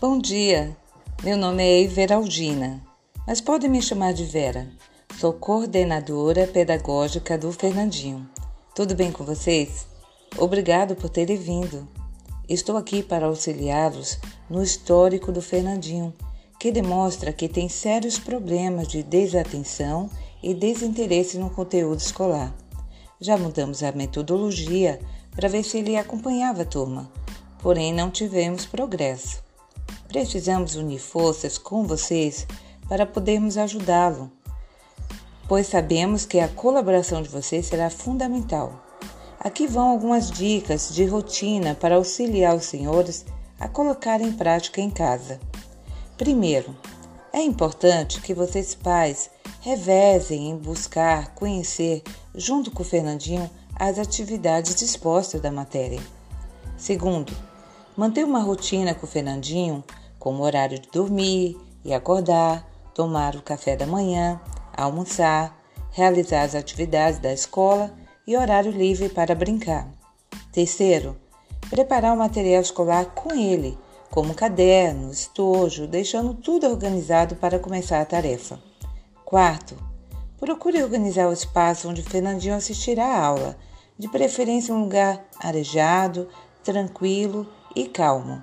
Bom dia, meu nome é Everaldina, mas pode me chamar de Vera. Sou coordenadora pedagógica do Fernandinho. Tudo bem com vocês? Obrigado por terem vindo. Estou aqui para auxiliá-los no histórico do Fernandinho, que demonstra que tem sérios problemas de desatenção e desinteresse no conteúdo escolar. Já mudamos a metodologia para ver se ele acompanhava a turma, porém não tivemos progresso. Precisamos unir forças com vocês para podermos ajudá-lo, pois sabemos que a colaboração de vocês será fundamental. Aqui vão algumas dicas de rotina para auxiliar os senhores a colocar em prática em casa. Primeiro, é importante que vocês pais revezem em buscar conhecer, junto com o Fernandinho, as atividades dispostas da matéria. Segundo, manter uma rotina com o Fernandinho, como horário de dormir e acordar, tomar o café da manhã, almoçar, realizar as atividades da escola e horário livre para brincar. Terceiro, preparar o material escolar com ele, como caderno, estojo, deixando tudo organizado para começar a tarefa. Quarto, procure organizar o espaço onde Fernandinho assistirá à aula, de preferência um lugar arejado, tranquilo e calmo.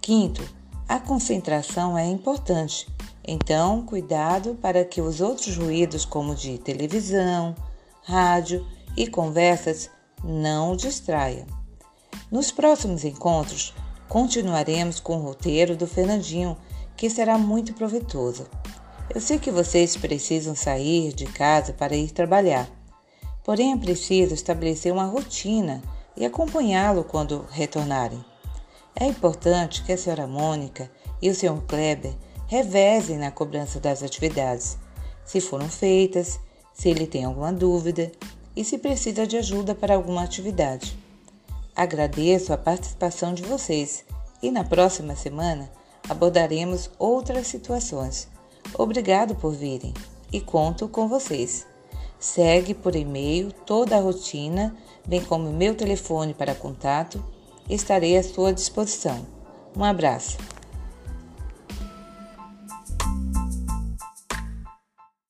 Quinto, a concentração é importante, então cuidado para que os outros ruídos, como de televisão, rádio e conversas, não o distraiam. Nos próximos encontros, continuaremos com o roteiro do Fernandinho, que será muito proveitoso. Eu sei que vocês precisam sair de casa para ir trabalhar, porém é preciso estabelecer uma rotina e acompanhá-lo quando retornarem. É importante que a senhora Mônica e o senhor Kleber revezem na cobrança das atividades, se foram feitas, se ele tem alguma dúvida e se precisa de ajuda para alguma atividade. Agradeço a participação de vocês e na próxima semana abordaremos outras situações. Obrigado por virem e conto com vocês. Segue por e-mail toda a rotina, bem como meu telefone para contato. Estarei à sua disposição. Um abraço.